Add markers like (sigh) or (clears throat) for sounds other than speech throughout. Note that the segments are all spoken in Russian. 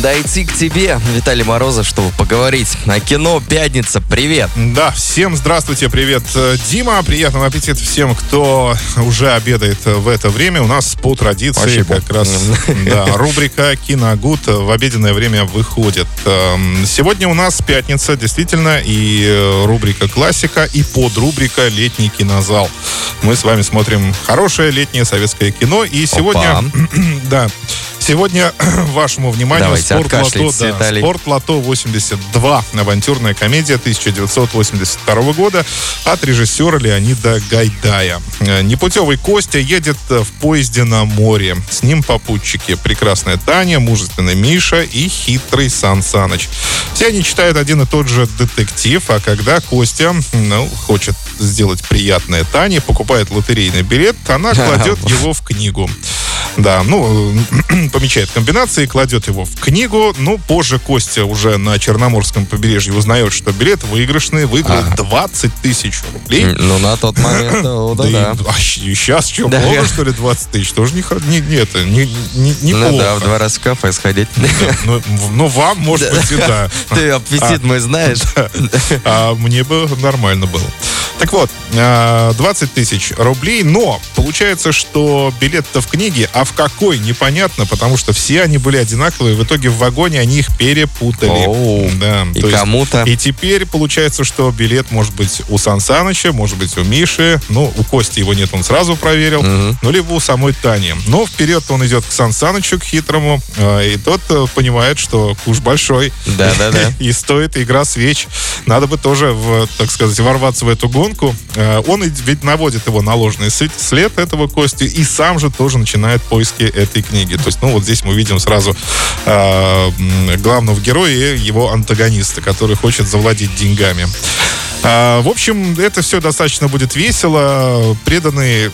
Дойти к тебе, Виталий Морозов, чтобы поговорить о кино. Пятница, привет. Да, всем здравствуйте, привет, э, Дима. Приятного аппетита всем, кто уже обедает в это время. У нас по традиции Спасибо. как раз (laughs) да, рубрика «Киногуд» в обеденное время выходит. Эм, Сегодня у нас пятница, действительно, и э, рубрика «Классика», и подрубрика «Летний кинозал». Мы с вами смотрим хорошее летнее советское кино, и сегодня... (clears throat) Да, Сегодня (clears throat) вашему вниманию Давайте, спорт лото, откашляйтесь, да, Виталий. спорт лото 82. Авантюрная комедия 1982 года от режиссера Леонида Гайдая. Э, Непутевый Костя едет в поезде на море. С ним попутчики. Прекрасная Таня, мужественный Миша и хитрый Сан Саныч. Все они читают один и тот же детектив, а когда Костя ну, хочет сделать приятное Тане, покупает лотерейный билет, она (laughs) кладет его в книгу. Да, ну, (clears throat) помечает комбинации, кладет его в книгу. Ну, позже Костя уже на Черноморском побережье узнает, что билет выигрышный, выиграл 20 тысяч рублей. Ну, на тот момент, ну, (clears throat) да, Да и- да. а сейчас что, Да. много, что ли, 20 тысяч? Тоже не, не, не, это, не, не, неплохо. Ну да, в два раза в кафе сходить. Ну, в- ну, вам, может быть, и да. (laughs) Ты аппетит мой знаешь. (laughs) А мне бы нормально было. Так вот, а, 20 тысяч рублей, но получается, что билет-то в книге, а в какой, непонятно, потому что все они были одинаковые, в итоге в вагоне они их перепутали. Оу. Да, И кому-то. И теперь получается, что билет может быть у Сан Саныча, может быть у Миши, ну, у Кости его нет, он сразу проверил, Мгм. ну, либо у самой Тани. Но вперед он идет к Сан Санычу, к хитрому, э, и тот э, понимает, что куш большой. Да-да-да. (laughs) И стоит игра свеч. Надо бы тоже, в, так сказать, ворваться в эту гонку. Э, Он ведь наводит его на ложный след- этого Кости и сам же тоже начинает поиски этой книги. То есть, ну, вот здесь мы видим сразу э, главного героя и его антагониста, который хочет завладеть деньгами. А, в общем, это все достаточно будет весело. Преданные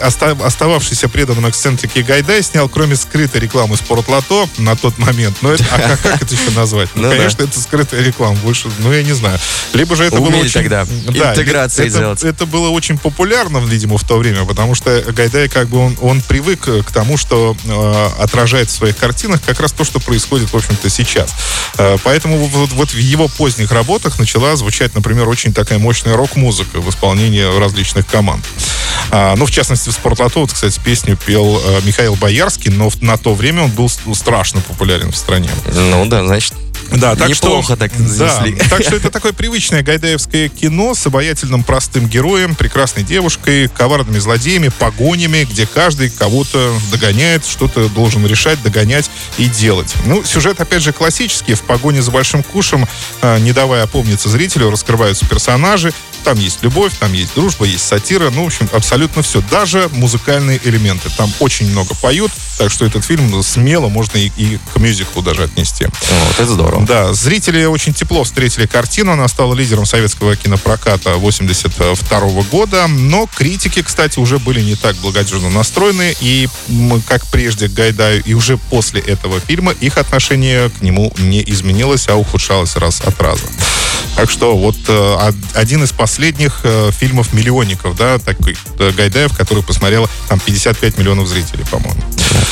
остававшийся преданным эксцентрики Гайдай снял, кроме скрытой рекламы Спортлото на тот момент. Но это, а как, это еще назвать? Ну, Ну конечно, это скрытая реклама. Больше, ну, я не знаю. Либо же это было очень... тогда интеграции это, делать. это было очень популярно, видимо, в то время, потому что Гайдай как бы он, привык к тому, что э, отражает в своих картинах как раз то, что происходит, в общем-то, сейчас. Э, поэтому вот в его поздних работах начала звучать, например, очень такая мощная рок-музыка в исполнении различных команд. А, ну, в частности, в «Спортлото», вот, кстати, песню пел э, Михаил Боярский, но на то время он был страшно популярен в стране. Ну да, значит, Да, так Неплохо что, так да, занесли. так что это такое привычное гайдаевское кино с обаятельным простым героем, прекрасной девушкой, коварными злодеями, погонями, где каждый кого-то догоняет, что-то должен решать, догонять и делать. Ну, сюжет, опять же, классический. В погоне за большим кушем, э, не давая опомниться зрителю, раскрываются персонажи. Там есть любовь, там есть дружба, есть сатира. Ну, в общем, абсолютно все. Даже музыкальные элементы. Там очень много поют, так что этот фильм смело можно и, и к мюзиклу даже отнести. вот это здорово. Да, зрители очень тепло встретили картину. Она стала лидером советского кинопроката 82 года. Но критики, кстати, уже были не так благодежно настроены. И как прежде к Гайдаю, и уже после этого фильма их отношение к нему не изменилось, а ухудшалось раз от раза. Так что вот э, од- один из последних э, фильмов миллионников, да, такой э, Гайдаев, который посмотрело там 55 миллионов зрителей, по-моему.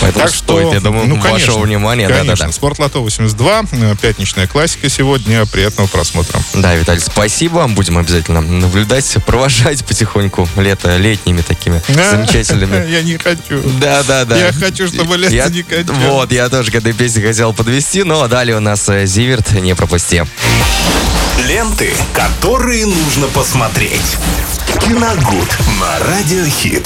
Поэтому Так что, стоит, я думаю, ну, вашего конечно, внимания. Конечно. Да-да-да. Спортлото 82, э, пятничная классика сегодня. Приятного просмотра. Да, Виталий, спасибо. Будем обязательно наблюдать, провожать потихоньку лето летними такими (laughs) замечательными. Я не хочу. Да, да, да. Я хочу, чтобы лето Я- не катилось. Вот, я тоже к этой песне хотел подвести, но далее у нас э, Зиверт, не пропусти. Ленты, которые нужно посмотреть. Киногуд на Радиохит.